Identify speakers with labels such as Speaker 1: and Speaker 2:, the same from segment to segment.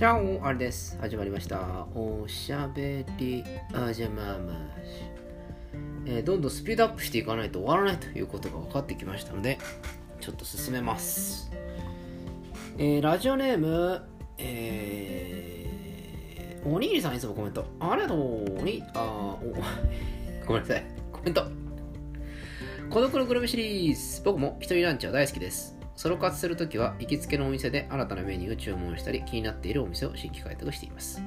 Speaker 1: じゃあ、あれです。始まりました。おしゃべりあじゃままし。えーどんどんスピードアップしていかないと終わらないということが分かってきましたので、ちょっと進めます。えーラジオネーム、えーおにぎりさんいつもコメント。ありがとう。おに、あお、ごめんなさい。コメント。孤独のグルメシリーズ。僕も一人ランチは大好きです。ソロ活するときは行きつけのお店で新たなメニューを注文したり気になっているお店を新規開拓しています。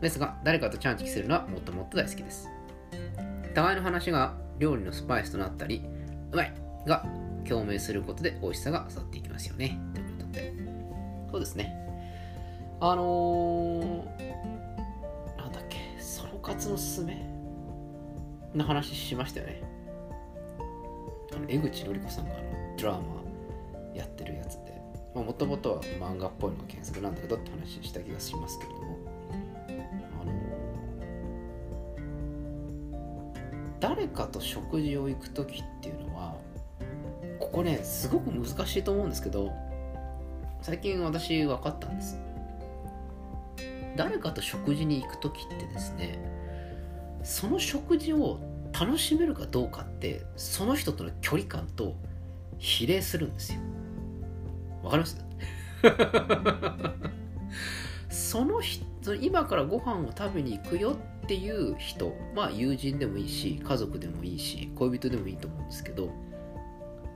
Speaker 1: ですが、誰かとチャンチキするのはもっともっと大好きです。互いの話が料理のスパイスとなったり、うまいが共鳴することで美味しさが去っていきますよね。ということで。そうですね。あのー、なんだっけ、ソロ活のすすめの話しましたよね。あの江口のり子さんがあのドラマやってるやつで。もともとは漫画っぽいのが原作なんだけどって話した気がしますけれども。あの誰かと食事を行く時っていうのはここねすごく難しいと思うんですけど最近私分かったんです。誰かと食事に行く時ってですねその食事を楽しめるかどうかってその人との距離感と比例するんですよ。わかりますその人今からご飯を食べに行くよっていう人まあ友人でもいいし家族でもいいし恋人でもいいと思うんですけど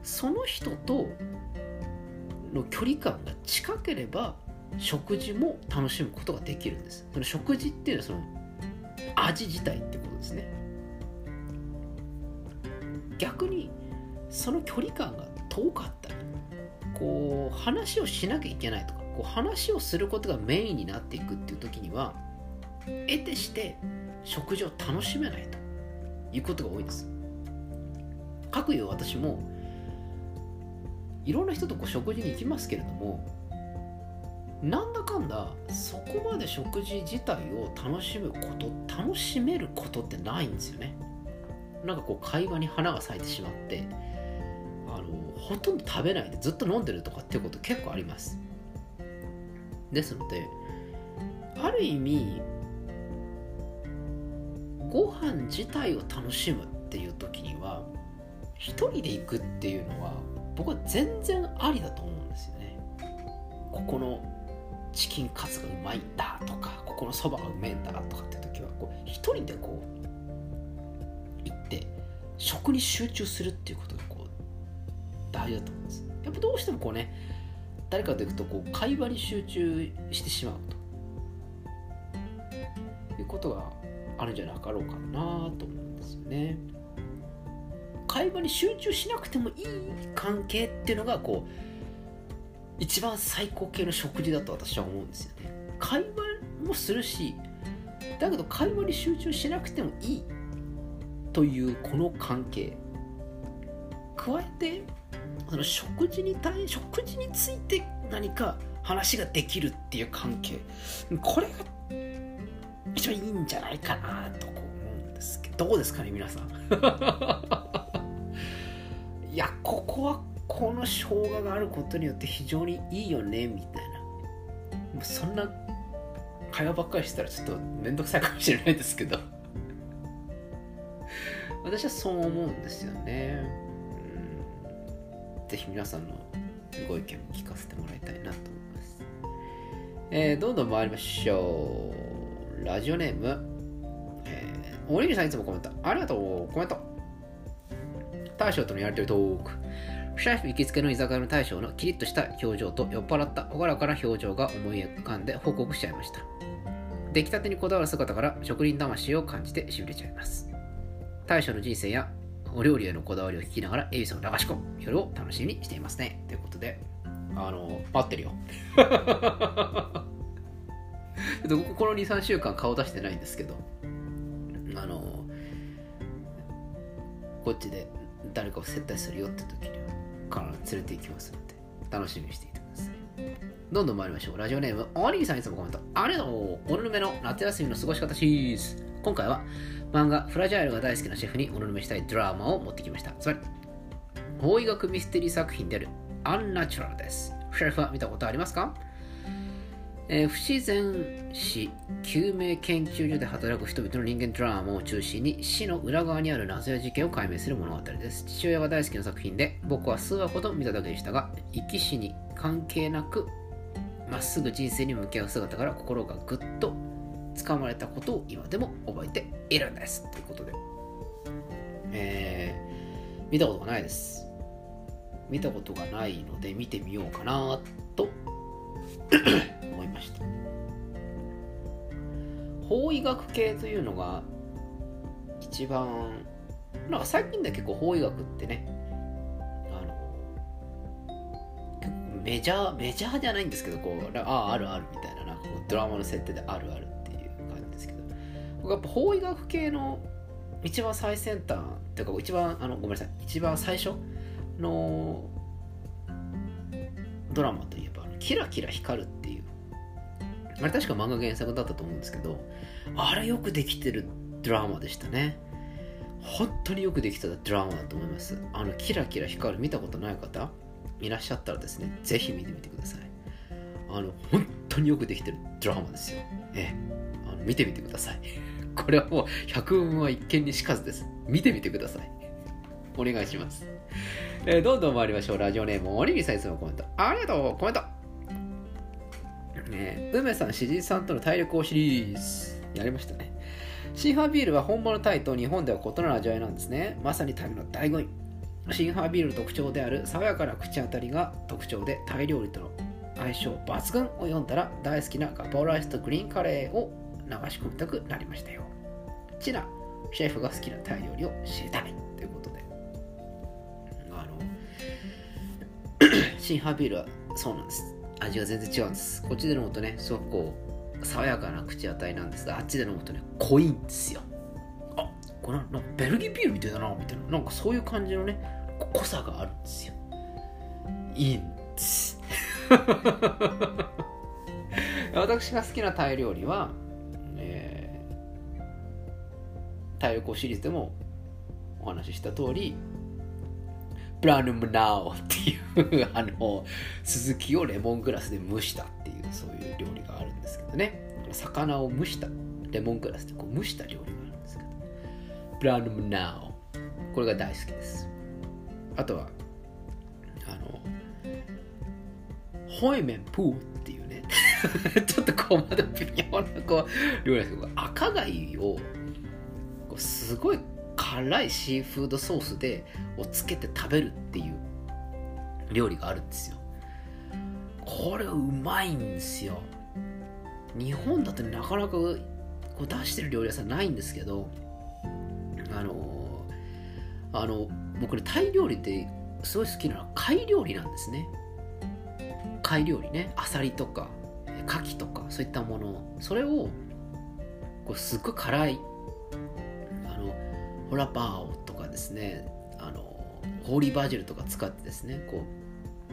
Speaker 1: その人との距離感が近ければ食事も楽しむことができるんです。その食事っていうのはその味自体ってことですね。逆にその距離感が遠かったりこう話をしなきゃいけないとかこう話をすることがメインになっていくっていう時には得てして食事を楽しめないということが多いんです。かくいう私もいろんな人とこう食事に行きますけれどもなんだかんだそこまで食事自体を楽しむこと楽しめることってないんですよね。なんかこう会話に花が咲いてしまってほとんど食べないでずっと飲んでるとかっていうこと結構あります。ですのである意味ご飯自体を楽しむっていう時には一人で行くっていうのは僕は全然ありだと思うんですよね。ここのチキンカツがうまいんだとかここのそばがうめえんだとかって時はこう一人でこう行って食に集中するっていうことがこう大事だと思うんです。やっぱどうしてもこうね誰かと行くとこう会話に集中してしまうと。いうことがあるんじゃなかろうかなと思うんですよね。会話に集中しなくてもいい関係っていうのがこう一番最高級の食事だと私は思うんですよね。会話もするしだけど会話に集中しなくてもいいというこの関係。加えてその食事に対食事について何か話ができるっていう関係。これが一番いいんじゃないかなと思うんですけど。どうですかね皆さん。いやここはこの生姜があることによって非常にいいよねみたいな。もうそんな会話ばっかりしてたらちょっと面倒くさいかもしれないですけど。私はそう思うんですよね、うん、ぜひ皆さんのご意見も聞かせてもらいたいなと思います、えー、どんどん参りましょう。ラジオネーム、えー、おにぎりさんいつもコメント。ありがとうコメント。大将とのやりとりトーク。シャイフ行きつけの居酒屋の大将のキリッとした表情と酔っ払った朗らかな表情が思い浮かんで報告しちゃいました。出来たてにこだわる姿から職人魂を感じてしびれちゃいます。大将の人生やお料理へのこだわりを聞きながらエビスを流し込む。夜を楽しみにしていますね。ということであの待ってるよ。この23週間顔出してないんですけどあのこっちで誰かを接待するよって時には必ず連れて行きますので楽しみにしていてください。どんどん参りましょう。ラジオネームおにぎりさんいつもコメントありがとう。おぬるめの夏休みの過ごし方シリーズ。今回は漫画フラジャイルが大好きなシェフにおぬるめしたいドラマを持ってきました。つまり法医学ミステリー作品であるアンナチュラルです。シェフは見たことありますか？えー不自然死救命研究所で働く人々の人間ドラマを中心に死の裏側にある謎や事件を解明する物語です。父親が大好きな作品で僕は数話ほど見ただけでしたが生き死に関係なくまっすぐ人生に向き合う姿から心がぐっと掴まれたことを今でも覚えているんです。ということで。えー見たことがないです。見たことがないので見てみようかなと 思いました。法医学系というのが一番なんか最近では結構法医学ってねあのメジャーメジャーじゃないんですけどこうあああるあるみたいななんかドラマの設定であるある。僕やっぱ法医学系の一番最先端っていうか一番あのごめんなさい。一番最初のドラマといえば「キラキラ光る」っていう。あれ確か漫画原作だったと思うんですけどあれよくできてるドラマでしたね。本当によくできたドラマだと思います。あのキラキラ光る見たことない方いらっしゃったらですねぜひ見てみてください。あの本当によくできてるドラマですよ。ええ。あの見てみてください。これはもう百聞は一見にしかずです見てみてくださいお願いしますえーどんどん参りましょう。ラジオネーム、おにぎさんいつもコメント。ありがとう、コメント。ね梅さん、しじさんとの体力をシリーズ。やりましたね。シンハービールは本物タイと日本では異なる味わいなんですね。まさに旅の醍醐味。シンハービールの特徴である爽やかな口当たりが特徴で、タイ料理との相性抜群を読んだら大好きなガパオライスとグリーンカレーを流し込みたくなりましたよ。チナ、シェフが好きなタイ料理を知りたいということで。あの、シンハービールはそうなんです。味が全然違うんです。こっちで飲むとね、すごくこう、爽やかな口当たりなんですが、あっちで飲むとね、濃いんですよ。あこれなんかベルギービールみたいだな、みたいな。なんかそういう感じのね、濃さがあるんですよ。いいんです。私が好きなタイ料理は、ー、タイ旅行シリーズでもお話しした通り、ブラヌムナオっていうあの鈴木をレモングラスで蒸したっていうそういう料理があるんですけどね。魚を蒸したレモングラスでこう蒸した料理があるんですけどブラヌムナオ。これが大好きです。あとはあのホイメンプーっていうね。ちょっとこうまだ微妙なこう料理ですけど赤貝をすごい辛いシーフードソースでをつけて食べるっていう料理があるんですよ。これうまいんですよ。日本だとなかなかこう出してる料理屋さんないんですけどあのあの僕ねタイ料理ってすごい好きなのは貝料理なんですね。貝料理ね。アサリとか牡蠣とかそういったもの。それをこうすっごい辛いホラパーオとかですねあのホーリーバジルとか使ってですねこ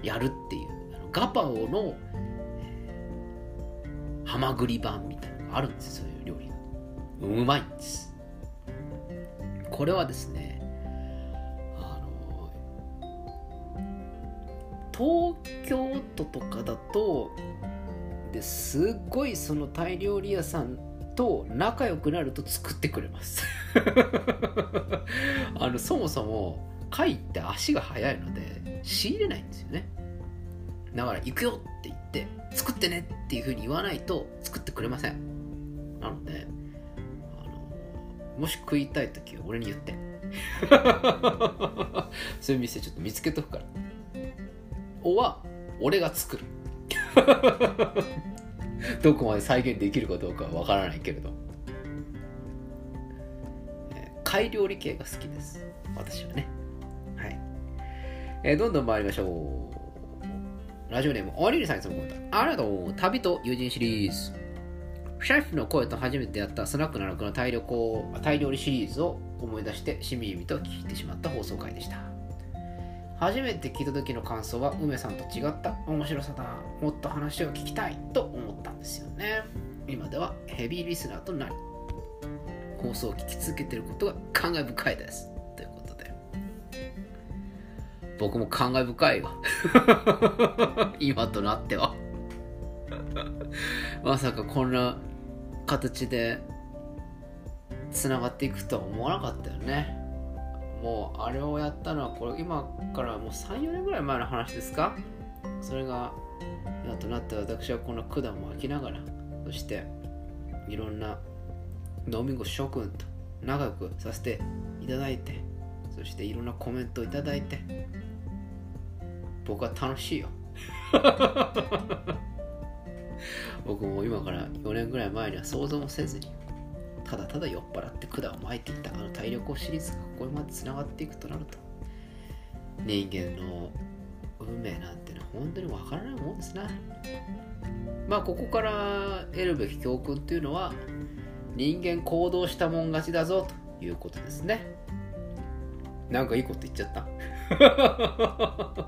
Speaker 1: うやるっていうあのガパオのえハマグリ版みたいなのがあるんですよそういう料理が。うまいんです。これはですねあの東京都とかだとですっごいそのタイ料理屋さんと仲良くなると作ってくれます。あのそもそも貝って足が速いので仕入れないんですよね。だから行くよって言って作ってねっていうふうに言わないと作ってくれません。なのであのもし食いたい時は俺に言って。そういう店ちょっと見つけとくから。おは俺が作る どこまで再現できるかどうかはわからないけれど、貝料理系が好きです。私はね。はい、えーどんどん参りましょう。ラジオネームおりりさんいつもありがとう旅と友人シリーズ。シェフの声と初めてやったスナック奈良のタイ旅行タイ料理シリーズを思い出してしみじみと聞いてしまった放送回でした。初めて聞いた時の感想は梅さんと違った面白さだもっと話を聞きたいと思ったんですよね。今ではヘビーリスナーとなり放送を聞き続けていることが感慨深いです。ということで。僕も感慨深いわ。今となっては。まさかこんな形でつながっていくとは思わなかったよね。もうあれをやったのはこれ今からもう34年ぐらい前の話ですか？それが今となって私はこの管も開きながらそしていろんなドミンゴ諸君と仲良くさせていただいてそしていろんなコメントをいただいて僕は楽しいよ。僕も今から4年ぐらい前には想像もせずにただただ酔っ払って管を巻いていたあの体力をシリーズがここまでつながっていくとなると人間の運命なんてのは本当にわからないもんですな。まあここから得るべき教訓っていうのは人間行動したもん勝ちだぞということですね。なんかいいこと言っちゃった。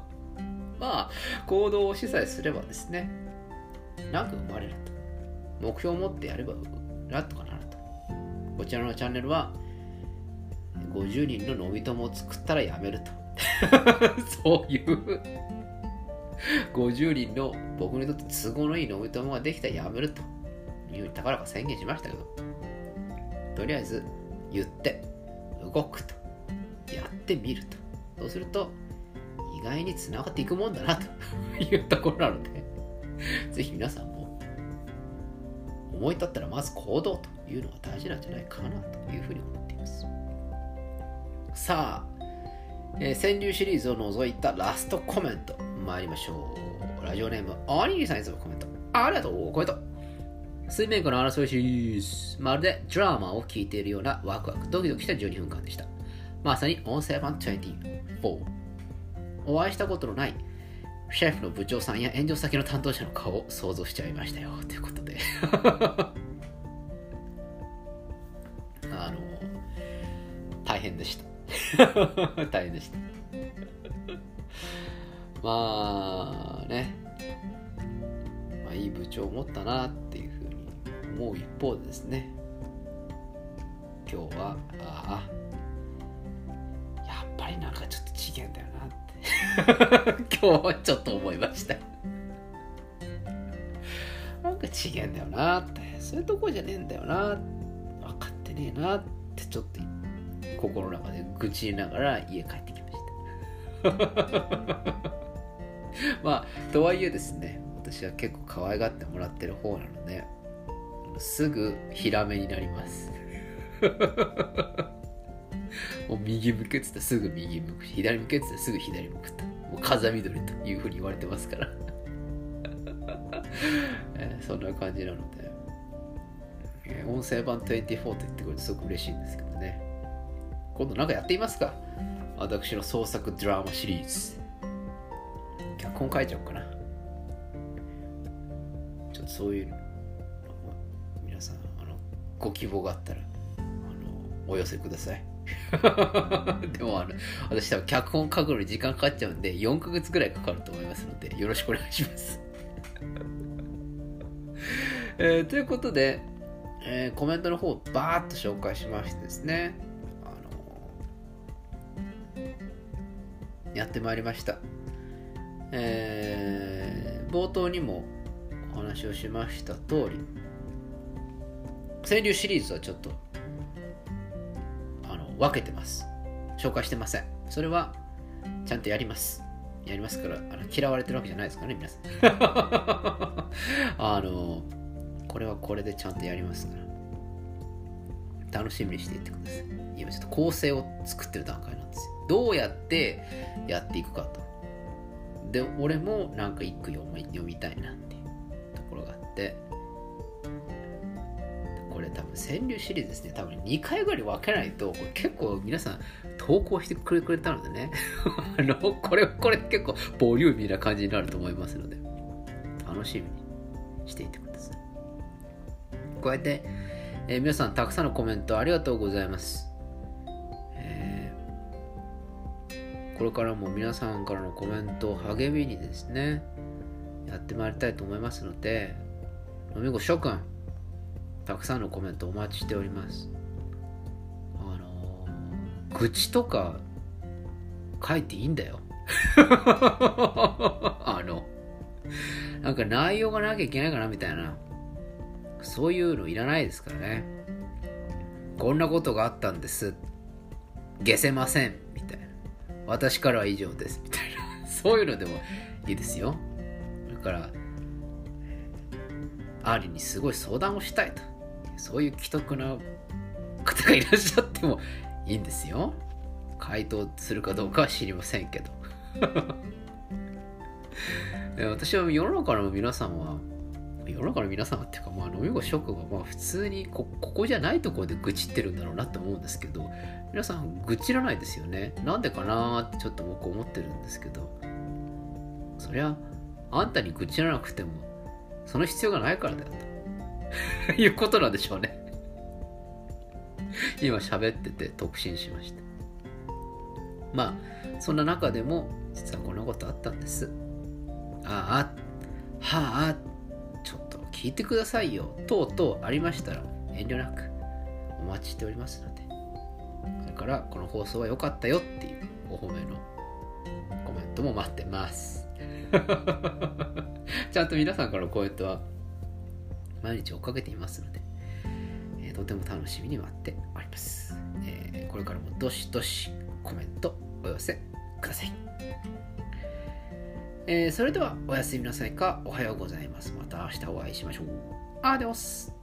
Speaker 1: まあ行動を示唆すればですねなんか生まれると。目標を持ってやればなとかなるとこちらのチャンネルは50人の飲み友を作ったらやめると。そういう。50人の僕にとって都合のいい飲み友ができたらやめると。いうふうに高らか宣言しましたけど。とりあえず言って動くと。やってみると。そうすると意外につながっていくもんだなと。いうところなのでぜひ皆さんも思い立ったらまず行動と。いうのが大事なんじゃないかなというふうに思っています。さあ、えー、川柳シリーズを除いたラストコメント参りましょう。ラジオネームアニーさんいつもコメント。ありがとうコメント水面下の争いシリーズ。まるでドラマを聞いているようなワクワクドキドキした12分間でした。まさに音声版24お会いしたことのないシェフの部長さんや炎上先の担当者の顔を想像しちゃいましたよ。ということで。大変でした。大変でした。まあね、まあ、いい部長を持ったなっていうふうに思う一方でですね。今日はああ。やっぱりなんかちょっと次元だよなって。今日はちょっと思いました。なんか違えんだよなって。そういうとこじゃねえんだよな。分かってねえなってちょっと言って。心の中で愚痴りながら家帰ってきました。まあとはいえですね私は結構可愛がってもらってる方なのですぐヒラメになります。もう右向けって言ったすぐ右向く左向けって言ったすぐ左向くと。もう風緑というふうに言われてますから。えー、そんな感じなので、えー、音声版24って言ってくれてすごく嬉しいんですけどね。今度なんかやっていますか。私の創作ドラマシリーズ。脚本書いちゃおうかな。ちょっとそういう皆さんあのご希望があったらあのお寄せください。でもあの私多分脚本書くのに時間かかっちゃうんで4ヶ月ぐらいかかると思いますのでよろしくお願いします。えー、ということで、えー、コメントの方をバーッと紹介しましてですね、やってまいりました。えー、冒頭にもお話をしました通り、川柳シリーズはちょっとあの分けてます。紹介してません。それはちゃんとやります。やりますから、あの嫌われてるわけじゃないですからね、皆さん。あのこれはこれでちゃんとやりますから楽しみにしていってください今ちょっと構成を作ってる段階なんですよどうやってやっていくかと。で俺もなんか一句読み読みたいなっていうところがあって。これ多分川柳シリーズですね。多分2回ぐらい分けないと結構皆さん投稿してくれくれたのでね。あのこれこれ結構ボリューミーな感じになると思いますので。楽しみにしていてください。こうやって、えー、皆さんたくさんのコメントありがとうございます。これからも皆さんからのコメントを励みにですね、やってまいりたいと思いますので、飲み子諸君、たくさんのコメントお待ちしております。あのー、愚痴とか書いていいんだよ。あの、なんか内容がなきゃいけないかなみたいな、そういうのいらないですからね。こんなことがあったんです。消せません。私からは以上です。みたいな。そういうのでもいいですよ。だから、アーリにすごい相談をしたいと。そういう既得な方がいらっしゃってもいいんですよ。回答するかどうかは知りませんけど。私は世の中の皆さんは、世の中の皆さんっていうか、まあ、飲み子職はまあ普通にこここじゃないところで愚痴ってるんだろうなと思うんですけど、皆さん愚痴らないですよね。なんでかなってちょっと僕思ってるんですけど、そりゃ、あんたに愚痴らなくても、その必要がないからだよと いうことなんでしょうね 今喋ってて特進しました。まあ、そんな中でも、実はこんなことあったんです。ああ、はあ、聞いてくださいよ、とうとうありましたら、遠慮なくお待ちしておりますので、それからこの放送は良かったよっていうお褒めのコメントも待ってます。ちゃんと皆さんからのコメントは毎日追っかけていますので、えー、とても楽しみに待っております、えー、これからもどしどしコメントお寄せください。えー、それではおやすみなさいかおはようございます。また明日お会いしましょう。アデオス